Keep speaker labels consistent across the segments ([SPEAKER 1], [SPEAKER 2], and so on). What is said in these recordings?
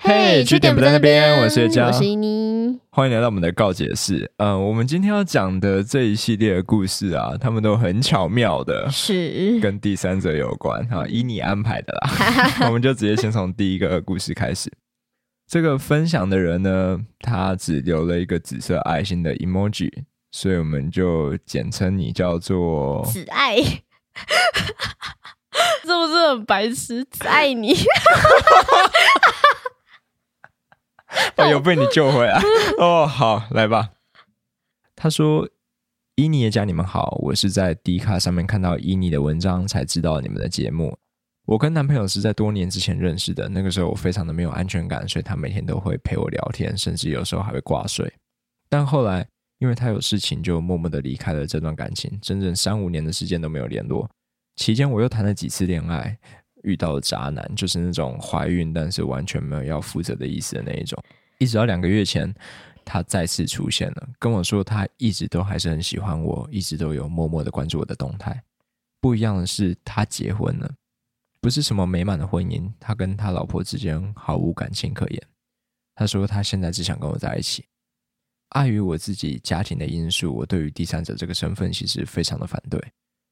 [SPEAKER 1] 嘿，据点不在那边，我是
[SPEAKER 2] 我
[SPEAKER 1] 嘉，
[SPEAKER 2] 是伊妮。
[SPEAKER 1] 欢迎来到我们的告解室。嗯、我们今天要讲的这一系列的故事啊，他们都很巧妙的
[SPEAKER 2] 是
[SPEAKER 1] 跟第三者有关哈，依你安排的啦。我们就直接先从第一个故事开始。这个分享的人呢，他只留了一个紫色爱心的 emoji，所以我们就简称你叫做
[SPEAKER 2] 紫爱，是不是很白痴？只爱你，
[SPEAKER 1] 哦，有被你救回来 哦。好，来吧。他说：“伊尼也家，你们好，我是在 D 卡上面看到伊尼的文章，才知道你们的节目。我跟男朋友是在多年之前认识的，那个时候我非常的没有安全感，所以他每天都会陪我聊天，甚至有时候还会挂睡。但后来因为他有事情，就默默的离开了这段感情，整整三五年的时间都没有联络。期间我又谈了几次恋爱，遇到了渣男，就是那种怀孕但是完全没有要负责的意思的那一种。一直到两个月前，他再次出现了，跟我说他一直都还是很喜欢我，一直都有默默的关注我的动态。不一样的是，他结婚了，不是什么美满的婚姻，他跟他老婆之间毫无感情可言。他说他现在只想跟我在一起。碍于我自己家庭的因素，我对于第三者这个身份其实非常的反对，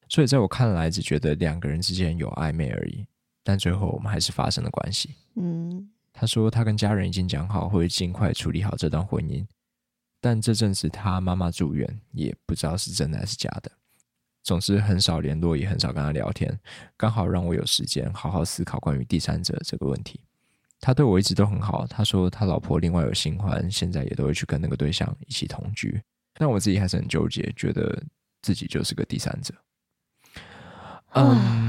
[SPEAKER 1] 所以在我看来，只觉得两个人之间有暧昧而已。但最后我们还是发生了关系。
[SPEAKER 2] 嗯，
[SPEAKER 1] 他说他跟家人已经讲好，会尽快处理好这段婚姻。但这阵子他妈妈住院，也不知道是真的还是假的。总之很少联络，也很少跟他聊天，刚好让我有时间好好思考关于第三者这个问题。他对我一直都很好，他说他老婆另外有新欢，现在也都会去跟那个对象一起同居。但我自己还是很纠结，觉得自己就是个第三者。嗯，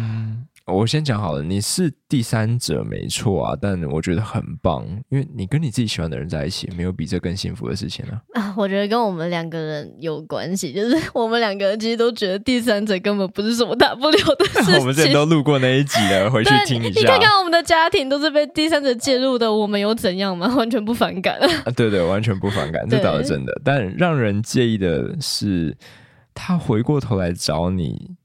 [SPEAKER 1] 我先讲好了，你是第三者没错啊，但我觉得很棒，因为你跟你自己喜欢的人在一起，没有比这更幸福的事情了、
[SPEAKER 2] 啊，我觉得跟我们两个人有关系，就是 我们两个人其实都觉得第三者根本不是什么大不了的事情。
[SPEAKER 1] 我们之前都录过那一集了，回去，听一下。
[SPEAKER 2] 你看看我们的家庭都是被第三者介入的，我们有怎样吗？完全不反感。
[SPEAKER 1] 啊，对对，完全不反感，这倒是真的。但让人介意的是，他回过头来找你，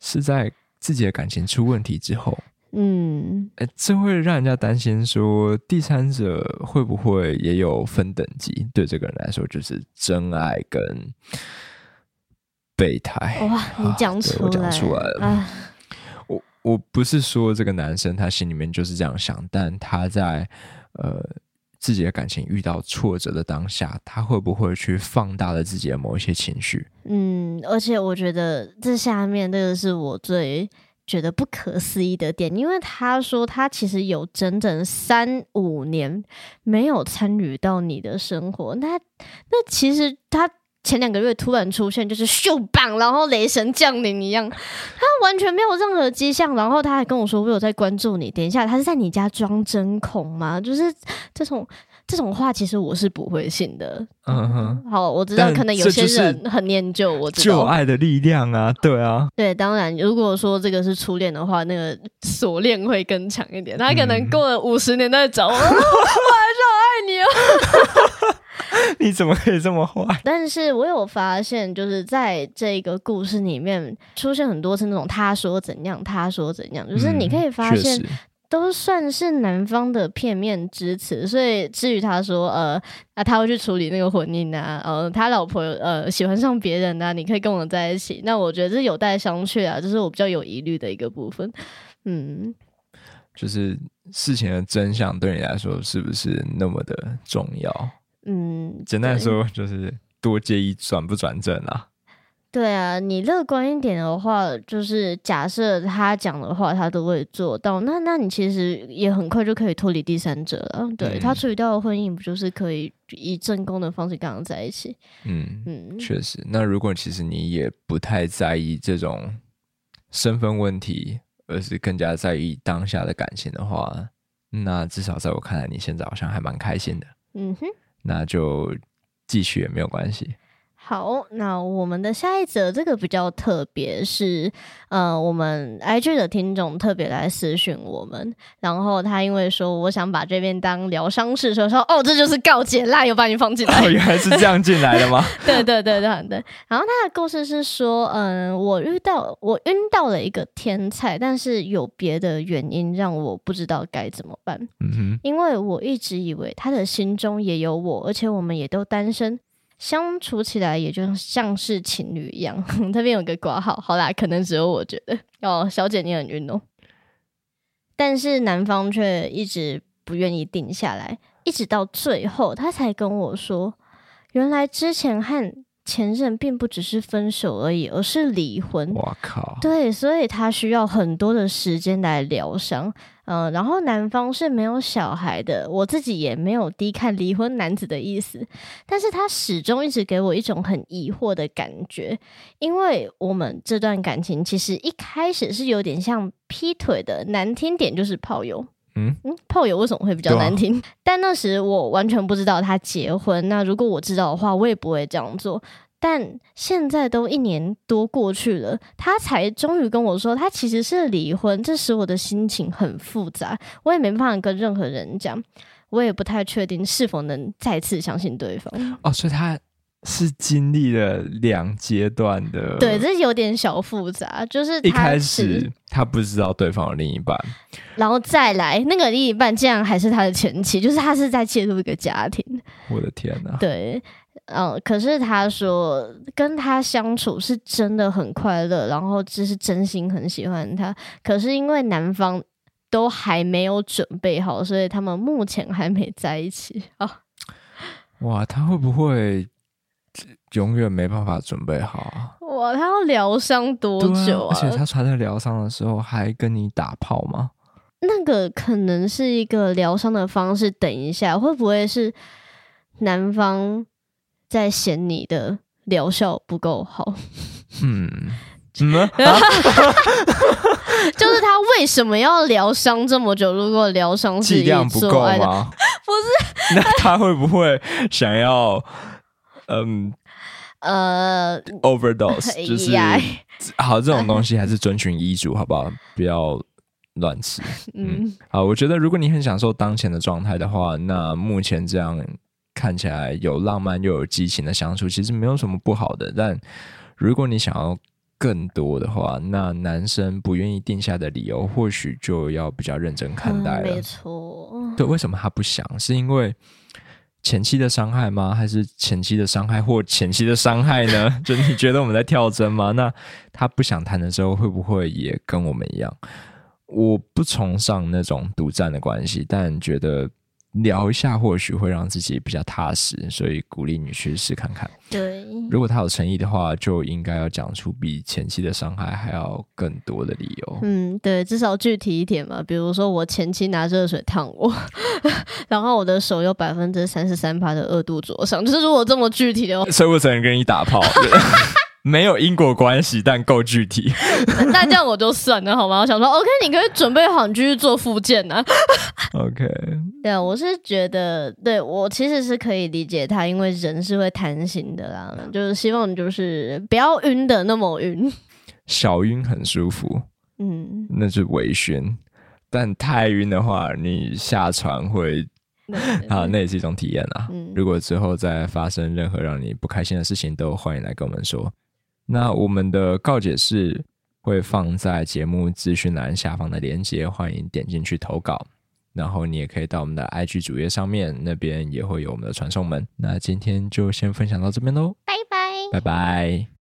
[SPEAKER 1] 是在自己的感情出问题之后。
[SPEAKER 2] 嗯，
[SPEAKER 1] 哎，这会让人家担心说，第三者会不会也有分等级？对这个人来说，就是真爱跟备胎。
[SPEAKER 2] 哇，你讲出来，
[SPEAKER 1] 讲出来了。
[SPEAKER 2] 啊，
[SPEAKER 1] 我我不是说这个男生他心里面就是这样想，但他在呃自己的感情遇到挫折的当下，他会不会去放大了自己的某一些情绪？
[SPEAKER 2] 嗯，而且我觉得这下面这个是我最觉得不可思议的点，因为他说他其实有整整三五年没有参与到你的生活，那那其实他。前两个月突然出现，就是秀棒，然后雷神降临一样，他完全没有任何迹象。然后他还跟我说：“我有在关注你。”等一下，他是在你家装针孔吗？就是这种这种话，其实我是不会信的。
[SPEAKER 1] 嗯哼，
[SPEAKER 2] 好，我知道可能有些人很念旧，我知道。
[SPEAKER 1] 旧爱的力量啊，对啊，
[SPEAKER 2] 对，当然，如果说这个是初恋的话，那个锁链会更强一点。他可能
[SPEAKER 1] 嗯
[SPEAKER 2] 过了五十年再找我，我还是好爱你哦。
[SPEAKER 1] 你怎么可以这么坏？
[SPEAKER 2] 但是我有发现，就是在这个故事里面出现很多次那种他说怎样，他说怎样，就是你可以发现
[SPEAKER 1] 嗯
[SPEAKER 2] 都算是男方的片面之词，所以至于他说呃啊他会去处理那个婚姻啊，呃他老婆呃喜欢上别人啊，你可以跟我在一起，那我觉得这有待商榷啊，这是我比较有疑虑的一个部分。嗯，
[SPEAKER 1] 就是事情的真相对你来说是不是那么的重要？
[SPEAKER 2] 嗯，
[SPEAKER 1] 简单来说，就是多介意转不转正啊。
[SPEAKER 2] 对啊，你乐观一点的话，就是假设他讲的话，他都会做到，那那你其实也很快就可以脱离第三者了。对、
[SPEAKER 1] 嗯
[SPEAKER 2] 他处理掉的婚姻，不就是可以以正宫的方式跟他在一起？
[SPEAKER 1] 嗯，
[SPEAKER 2] 嗯，
[SPEAKER 1] 确实。那如果其实你也不太在意这种身份问题，而是更加在意当下的感情的话，那至少在我看来，你现在好像还蛮开心的，
[SPEAKER 2] 嗯哼。
[SPEAKER 1] 那就继续也没有关系。
[SPEAKER 2] 好，那我们的下一则这个比较特别，是呃，我们 IG 的听众特别来私讯我们，然后他因为说我想把这边当疗伤室，说说哦，这就是告解啦，又把你放进来，
[SPEAKER 1] 哦，原来是这样进来的吗？
[SPEAKER 2] 对对对对对。然后他的故事是说，嗯，我遇到我晕到了一个天才，但是有别的原因让我不知道该怎么办。
[SPEAKER 1] 嗯哼，
[SPEAKER 2] 因为我一直以为他的心中也有我，而且我们也都单身。相处起来也就像是情侣一样，这边有个挂号，好啦，可能只有我觉得。哦，小姐你很晕哦，但是男方却一直不愿意定下来，一直到最后他才跟我说，原来之前和前任并不只是分手而已，而是离婚。
[SPEAKER 1] 我靠，
[SPEAKER 2] 对，所以他需要很多的时间来疗伤。嗯，然后男方是没有小孩的，我自己也没有低看离婚男子的意思，但是他始终一直给我一种很疑惑的感觉，因为我们这段感情其实一开始是有点像劈腿的，难听点就是炮友。嗯嗯，炮友为什么会比较难听？但那时我完全不知道他结婚，那如果我知道的话，我也不会这样做。但现在都一年多过去了，他才终于跟我说，他其实是离婚。这使我的心情很复杂，我也没办法跟任何人讲，我也不太确定是否能再次相信对方。
[SPEAKER 1] 哦，所以他是经历了两阶段的，
[SPEAKER 2] 对，这有点小复杂。就是
[SPEAKER 1] 一开始他不知道对方的另一半，
[SPEAKER 2] 然后再来那个另一半竟然还是他的前妻，就是他是在介入一个家庭。
[SPEAKER 1] 我的天哪！
[SPEAKER 2] 对。嗯，可是他说跟他相处是真的很快乐，然后就是真心很喜欢他。可是因为男方都还没有准备好，所以他们目前还没在一起啊。
[SPEAKER 1] 哇，他会不会永远没办法准备好啊？
[SPEAKER 2] 哇，他要疗伤多久
[SPEAKER 1] 啊？而且他传在疗伤的时候还跟你打炮吗？
[SPEAKER 2] 那个可能是一个疗伤的方式。等一下，会不会是男方？在嫌你的疗效不够好，嗯，
[SPEAKER 1] 怎么？
[SPEAKER 2] 就是他为什么要疗伤这么久？如果疗伤
[SPEAKER 1] 剂量不够吗？
[SPEAKER 2] 不是，
[SPEAKER 1] 那他会不会想要嗯呃 overdose？就是好，这种东西还是遵循医嘱，好不好？不要乱吃。嗯，好，我觉得如果你很享受当前的状态的话，那目前这样。看起来有浪漫又有激情的相处，其实没有什么不好的。但如果你想要更多的话，那男生不愿意定下的理由，或许就要比较认真看待了。
[SPEAKER 2] 没错，
[SPEAKER 1] 对，为什么他不想？是因为前期的伤害吗？还是前期的伤害或前期的伤害呢？就你觉得我们在跳针吗？那他不想谈的时候，会不会也跟我们一样？我不崇尚那种独占的关系，但觉得。聊一下或许会让自己比较踏实，所以鼓励你去试看看。
[SPEAKER 2] 对，
[SPEAKER 1] 如果他有诚意的话，就应该要讲出比前期的伤害还要更多的理由。
[SPEAKER 2] 嗯，对，至少具体一点嘛。比如说，我前期拿热水烫我，然后我的手有百分之三十三帕的二度灼伤，就是如果这么具体的话，
[SPEAKER 1] 所以我只能跟你打炮。没有因果关系，但够具体。
[SPEAKER 2] 那这样我就算了，好吗？我想说，OK，你可以准备好，你继续做复健呢。
[SPEAKER 1] OK，
[SPEAKER 2] 对啊，我是觉得，对我其实是可以理解他，因为人是会贪心的啦，就是希望就是不要晕的那么晕，
[SPEAKER 1] 小晕很舒服，嗯，那是微醺，但太晕的话，你下船会啊，那也是一种体验啊。如果之后再发生任何让你不开心的事情，都欢迎来跟我们说。那我们的告解是会放在节目资讯栏下方的链接，欢迎点进去投稿。然后你也可以到我们的 IG 主页上面，那边也会有我们的传送门。那今天就先分享到这边喽，
[SPEAKER 2] 拜拜，
[SPEAKER 1] 拜拜。